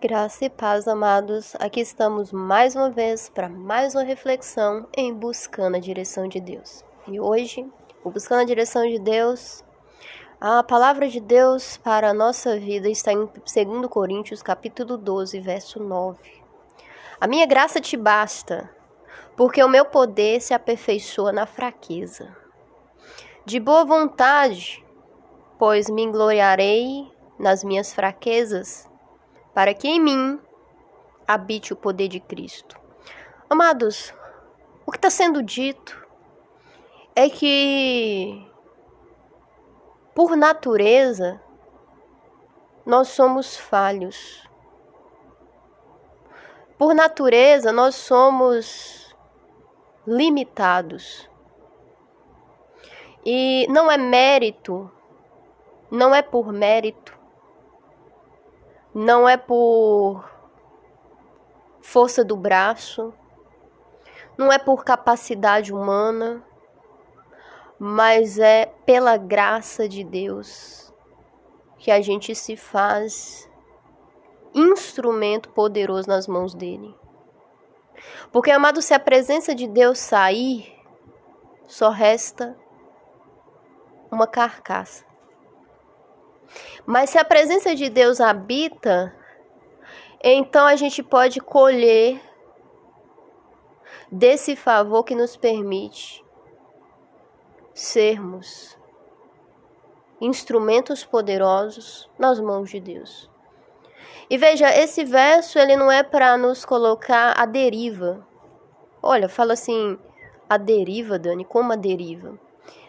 Graça e paz, amados. Aqui estamos mais uma vez para mais uma reflexão em buscando a direção de Deus. E hoje, o buscando a direção de Deus, a palavra de Deus para a nossa vida está em 2 Coríntios, capítulo 12, verso 9. A minha graça te basta, porque o meu poder se aperfeiçoa na fraqueza. De boa vontade, pois me gloriarei nas minhas fraquezas para que em mim habite o poder de Cristo. Amados, o que está sendo dito é que, por natureza, nós somos falhos. Por natureza, nós somos limitados. E não é mérito, não é por mérito não é por força do braço, não é por capacidade humana, mas é pela graça de Deus que a gente se faz instrumento poderoso nas mãos dele. Porque, amado, se a presença de Deus sair, só resta uma carcaça. Mas se a presença de Deus habita, então a gente pode colher desse favor que nos permite sermos instrumentos poderosos nas mãos de Deus. E veja, esse verso ele não é para nos colocar à deriva. Olha, fala assim, a deriva, Dani, como a deriva?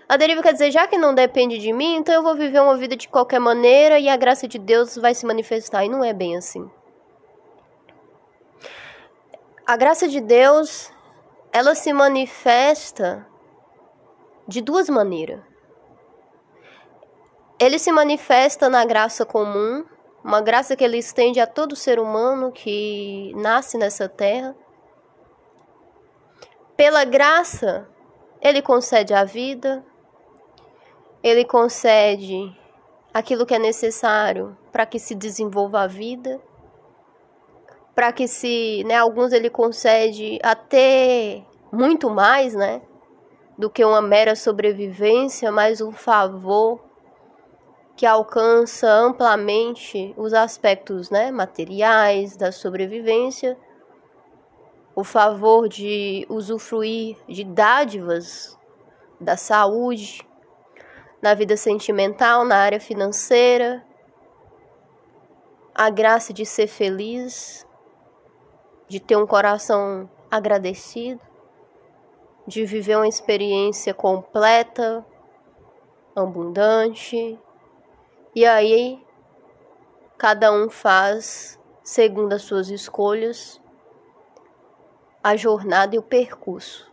A deriva quer dizer, já que não depende de mim, então eu vou viver uma vida de qualquer maneira e a graça de Deus vai se manifestar. E não é bem assim. A graça de Deus, ela se manifesta de duas maneiras. Ele se manifesta na graça comum, uma graça que ele estende a todo ser humano que nasce nessa terra. Pela graça, ele concede a vida, ele concede aquilo que é necessário para que se desenvolva a vida, para que se, né, alguns ele concede até muito mais, né, do que uma mera sobrevivência, mas um favor que alcança amplamente os aspectos, né, materiais da sobrevivência, o favor de usufruir de dádivas da saúde, na vida sentimental, na área financeira, a graça de ser feliz, de ter um coração agradecido, de viver uma experiência completa, abundante. E aí, cada um faz, segundo as suas escolhas, a jornada e o percurso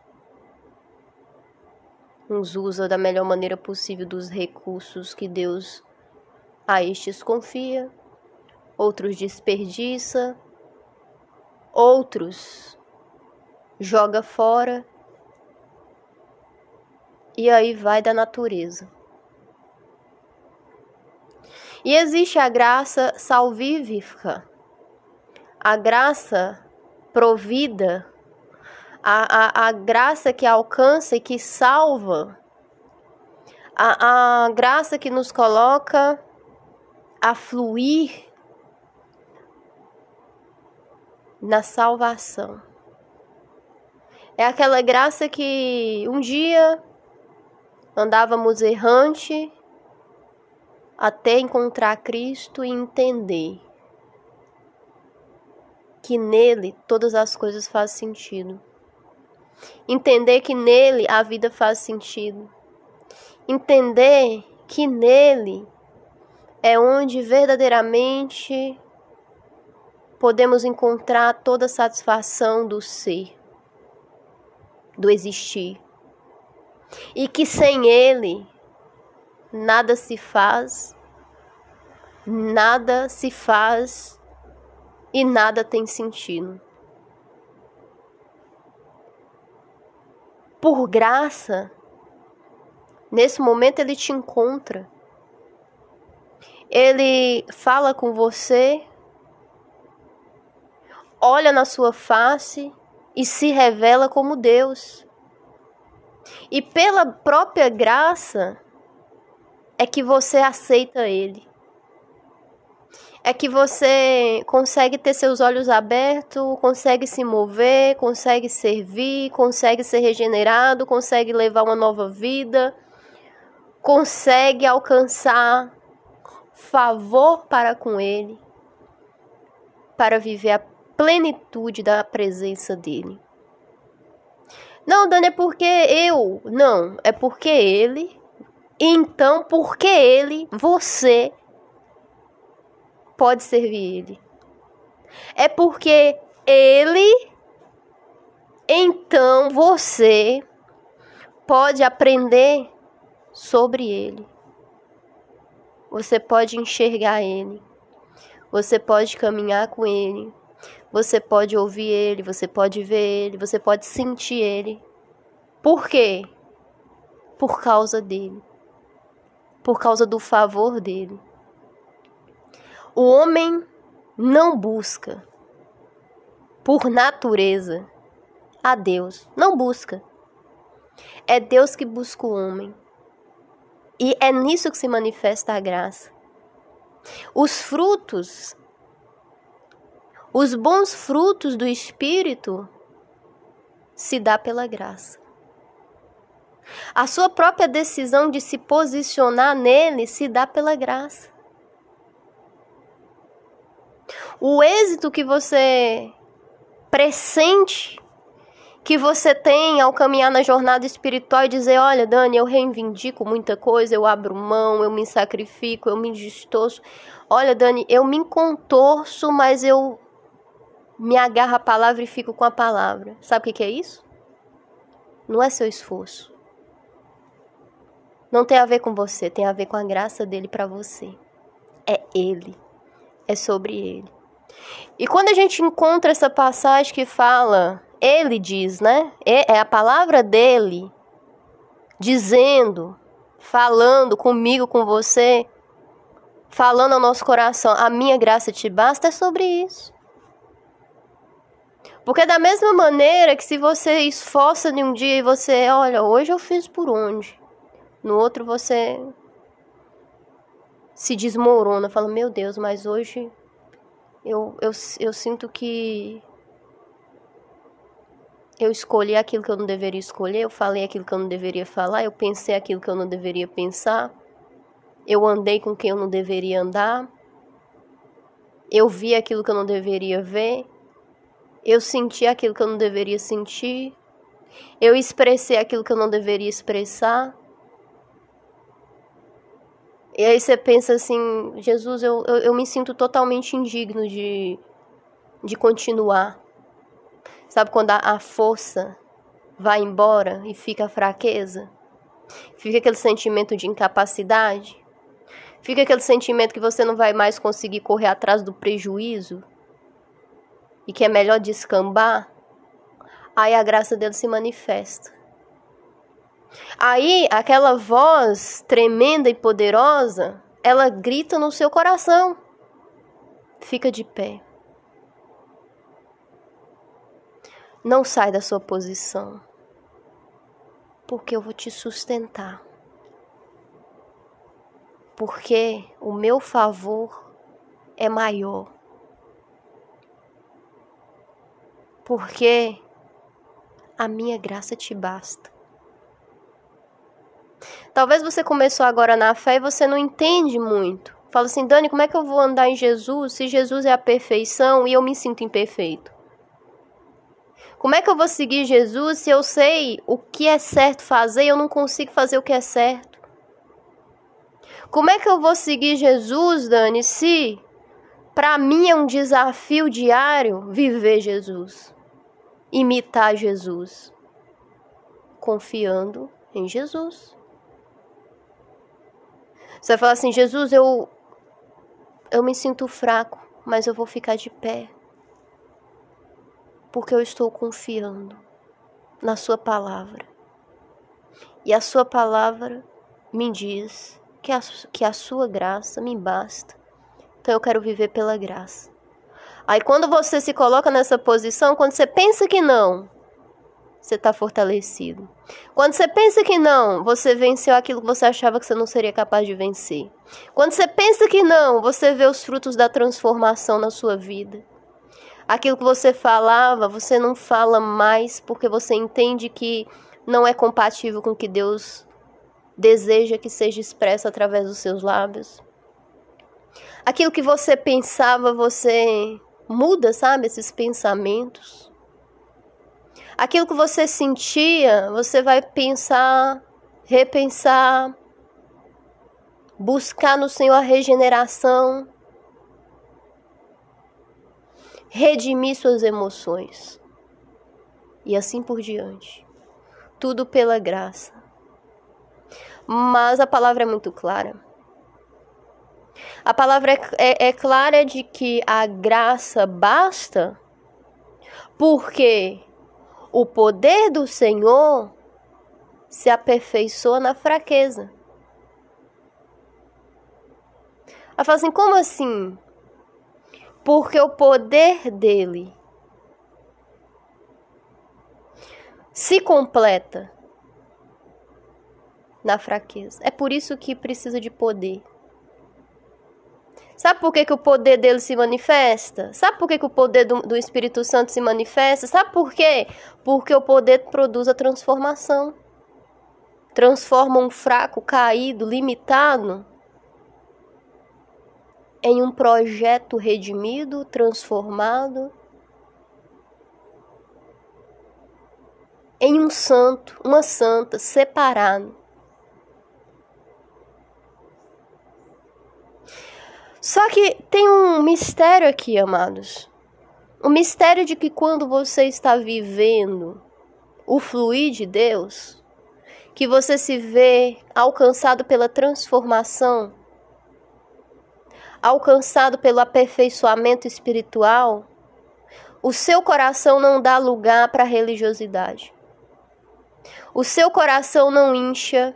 uns usa da melhor maneira possível dos recursos que Deus a estes confia, outros desperdiça, outros joga fora. E aí vai da natureza. E existe a graça salvífica, a graça provida a, a, a graça que alcança e que salva, a, a graça que nos coloca a fluir na salvação. É aquela graça que um dia andávamos errante até encontrar Cristo e entender que nele todas as coisas fazem sentido. Entender que nele a vida faz sentido. Entender que nele é onde verdadeiramente podemos encontrar toda a satisfação do ser, do existir. E que sem ele nada se faz, nada se faz e nada tem sentido. Por graça, nesse momento ele te encontra. Ele fala com você olha na sua face e se revela como Deus. E pela própria graça é que você aceita Ele. É que você consegue ter seus olhos abertos, consegue se mover, consegue servir, consegue ser regenerado, consegue levar uma nova vida, consegue alcançar favor para com Ele, para viver a plenitude da presença dEle. Não, Dani, é porque eu. Não, é porque ele. Então, porque ele, você pode servir ele. É porque ele. Então você pode aprender sobre ele. Você pode enxergar ele. Você pode caminhar com ele. Você pode ouvir ele, você pode ver ele, você pode sentir ele. Por quê? Por causa dele. Por causa do favor dele. O homem não busca, por natureza, a Deus. Não busca. É Deus que busca o homem. E é nisso que se manifesta a graça. Os frutos os bons frutos do Espírito se dá pela graça. A sua própria decisão de se posicionar nele se dá pela graça. O êxito que você pressente que você tem ao caminhar na jornada espiritual e dizer: Olha, Dani, eu reivindico muita coisa, eu abro mão, eu me sacrifico, eu me distorço. Olha, Dani, eu me contorço, mas eu me agarro à palavra e fico com a palavra. Sabe o que é isso? Não é seu esforço. Não tem a ver com você, tem a ver com a graça dele para você. É ele. É sobre ele. E quando a gente encontra essa passagem que fala, ele diz, né? É, a palavra dele dizendo, falando comigo, com você, falando ao nosso coração, a minha graça te basta, é sobre isso. Porque da mesma maneira que se você esforça em um dia e você, olha, hoje eu fiz por onde? No outro você se desmorona, fala, meu Deus, mas hoje eu, eu, eu sinto que eu escolhi aquilo que eu não deveria escolher, eu falei aquilo que eu não deveria falar, eu pensei aquilo que eu não deveria pensar, eu andei com quem eu não deveria andar, eu vi aquilo que eu não deveria ver. Eu senti aquilo que eu não deveria sentir. Eu expressei aquilo que eu não deveria expressar. E aí você pensa assim, Jesus, eu, eu, eu me sinto totalmente indigno de, de continuar. Sabe quando a, a força vai embora e fica a fraqueza? Fica aquele sentimento de incapacidade? Fica aquele sentimento que você não vai mais conseguir correr atrás do prejuízo? e que é melhor descambar, aí a graça dele se manifesta. Aí aquela voz tremenda e poderosa, ela grita no seu coração. Fica de pé. Não sai da sua posição, porque eu vou te sustentar. Porque o meu favor é maior porque a minha graça te basta. Talvez você começou agora na fé e você não entende muito. Fala assim, Dani, como é que eu vou andar em Jesus se Jesus é a perfeição e eu me sinto imperfeito? Como é que eu vou seguir Jesus se eu sei o que é certo fazer e eu não consigo fazer o que é certo? Como é que eu vou seguir Jesus, Dani, se para mim é um desafio diário viver Jesus? imitar Jesus, confiando em Jesus. Você vai falar assim: Jesus, eu, eu me sinto fraco, mas eu vou ficar de pé, porque eu estou confiando na Sua palavra. E a Sua palavra me diz que a, que a Sua graça me basta. Então eu quero viver pela graça. Aí quando você se coloca nessa posição, quando você pensa que não, você está fortalecido. Quando você pensa que não, você venceu aquilo que você achava que você não seria capaz de vencer. Quando você pensa que não, você vê os frutos da transformação na sua vida. Aquilo que você falava, você não fala mais porque você entende que não é compatível com o que Deus deseja que seja expresso através dos seus lábios. Aquilo que você pensava, você muda, sabe, esses pensamentos. Aquilo que você sentia, você vai pensar, repensar, buscar no Senhor a regeneração, redimir suas emoções e assim por diante. Tudo pela graça. Mas a palavra é muito clara. A palavra é, é, é clara de que a graça basta porque o poder do Senhor se aperfeiçoa na fraqueza. Ela fala assim: como assim? Porque o poder dele se completa na fraqueza. É por isso que precisa de poder. Sabe por que, que o poder dele se manifesta? Sabe por que, que o poder do, do Espírito Santo se manifesta? Sabe por quê? Porque o poder produz a transformação. Transforma um fraco, caído, limitado em um projeto redimido, transformado, em um santo, uma santa, separado. Só que tem um mistério aqui, amados. O mistério de que quando você está vivendo o fluir de Deus, que você se vê alcançado pela transformação, alcançado pelo aperfeiçoamento espiritual, o seu coração não dá lugar para religiosidade. O seu coração não incha,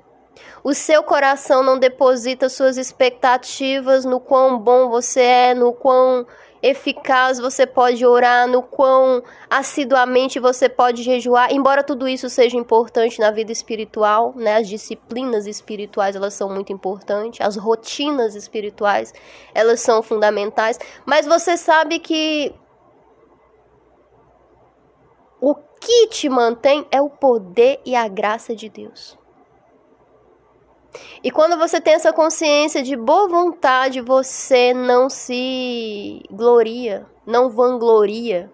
o seu coração não deposita suas expectativas no quão bom você é, no quão eficaz você pode orar, no quão assiduamente você pode jejuar, embora tudo isso seja importante na vida espiritual, né? As disciplinas espirituais, elas são muito importantes, as rotinas espirituais, elas são fundamentais, mas você sabe que o que te mantém é o poder e a graça de Deus. E quando você tem essa consciência de boa vontade, você não se gloria, não vangloria.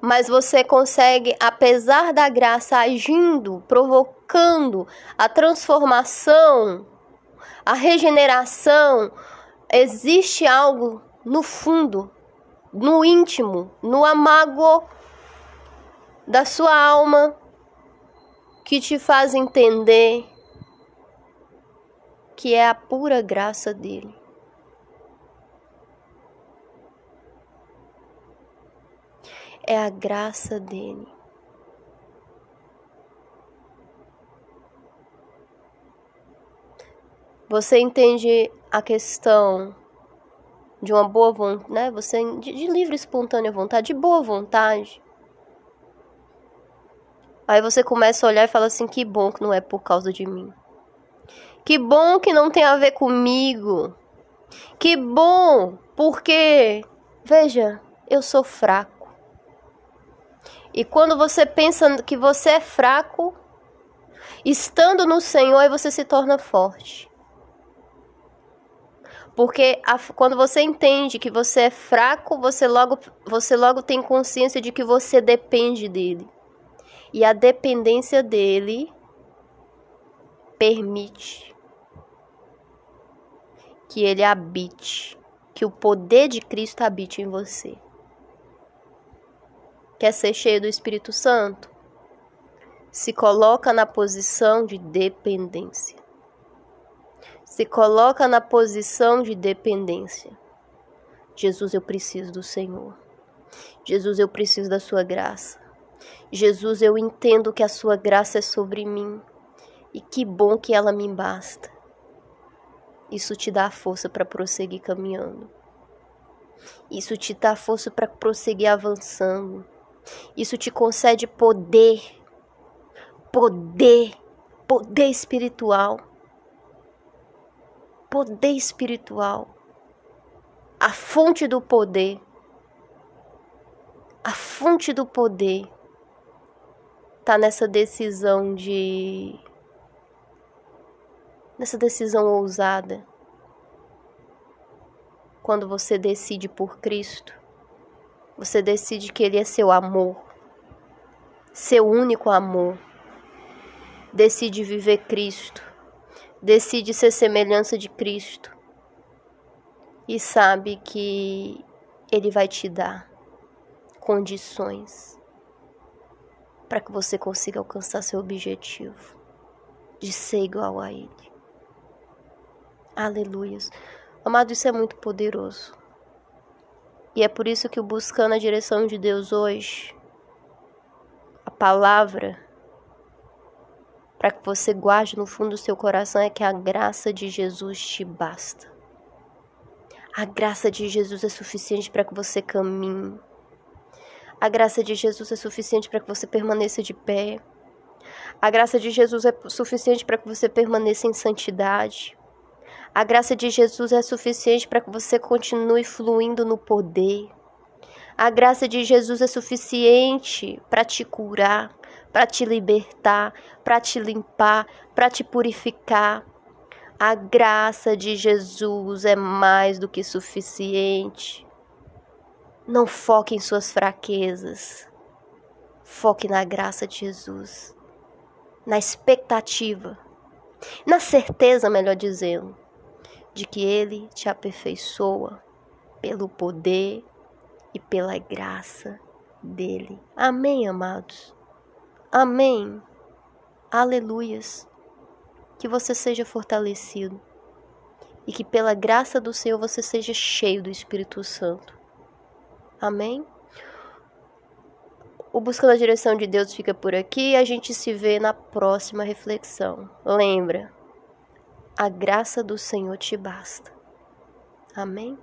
Mas você consegue, apesar da graça agindo, provocando a transformação, a regeneração, existe algo no fundo, no íntimo, no amago da sua alma que te faz entender que é a pura graça dele. É a graça dele. Você entende a questão de uma boa vontade, né? Você de, de livre espontânea vontade, de boa vontade. Aí você começa a olhar e fala assim: que bom que não é por causa de mim. Que bom que não tem a ver comigo. Que bom, porque, veja, eu sou fraco. E quando você pensa que você é fraco, estando no Senhor, aí você se torna forte. Porque a, quando você entende que você é fraco, você logo, você logo tem consciência de que você depende dele. E a dependência dele permite que ele habite, que o poder de Cristo habite em você. Quer ser cheio do Espírito Santo? Se coloca na posição de dependência. Se coloca na posição de dependência. Jesus, eu preciso do Senhor. Jesus, eu preciso da sua graça. Jesus, eu entendo que a sua graça é sobre mim e que bom que ela me basta. isso te dá força para prosseguir caminhando. Isso te dá força para prosseguir avançando. Isso te concede poder, poder, poder espiritual. Poder espiritual. A fonte do poder. A fonte do poder tá nessa decisão de nessa decisão ousada. Quando você decide por Cristo, você decide que Ele é seu amor, seu único amor. Decide viver Cristo, decide ser semelhança de Cristo e sabe que Ele vai te dar condições para que você consiga alcançar seu objetivo de ser igual a Ele. Aleluias. Amado, isso é muito poderoso. E é por isso que o buscando a direção de Deus hoje, a palavra para que você guarde no fundo do seu coração é que a graça de Jesus te basta. A graça de Jesus é suficiente para que você caminhe. A graça de Jesus é suficiente para que você permaneça de pé. A graça de Jesus é suficiente para que você permaneça em santidade. A graça de Jesus é suficiente para que você continue fluindo no poder. A graça de Jesus é suficiente para te curar, para te libertar, para te limpar, para te purificar. A graça de Jesus é mais do que suficiente. Não foque em suas fraquezas. Foque na graça de Jesus, na expectativa, na certeza, melhor dizendo, de que Ele te aperfeiçoa pelo poder e pela graça dele. Amém, amados. Amém. Aleluias. Que você seja fortalecido e que pela graça do Senhor você seja cheio do Espírito Santo. Amém. O Buscando a Direção de Deus fica por aqui a gente se vê na próxima reflexão. Lembra, a graça do Senhor te basta. Amém?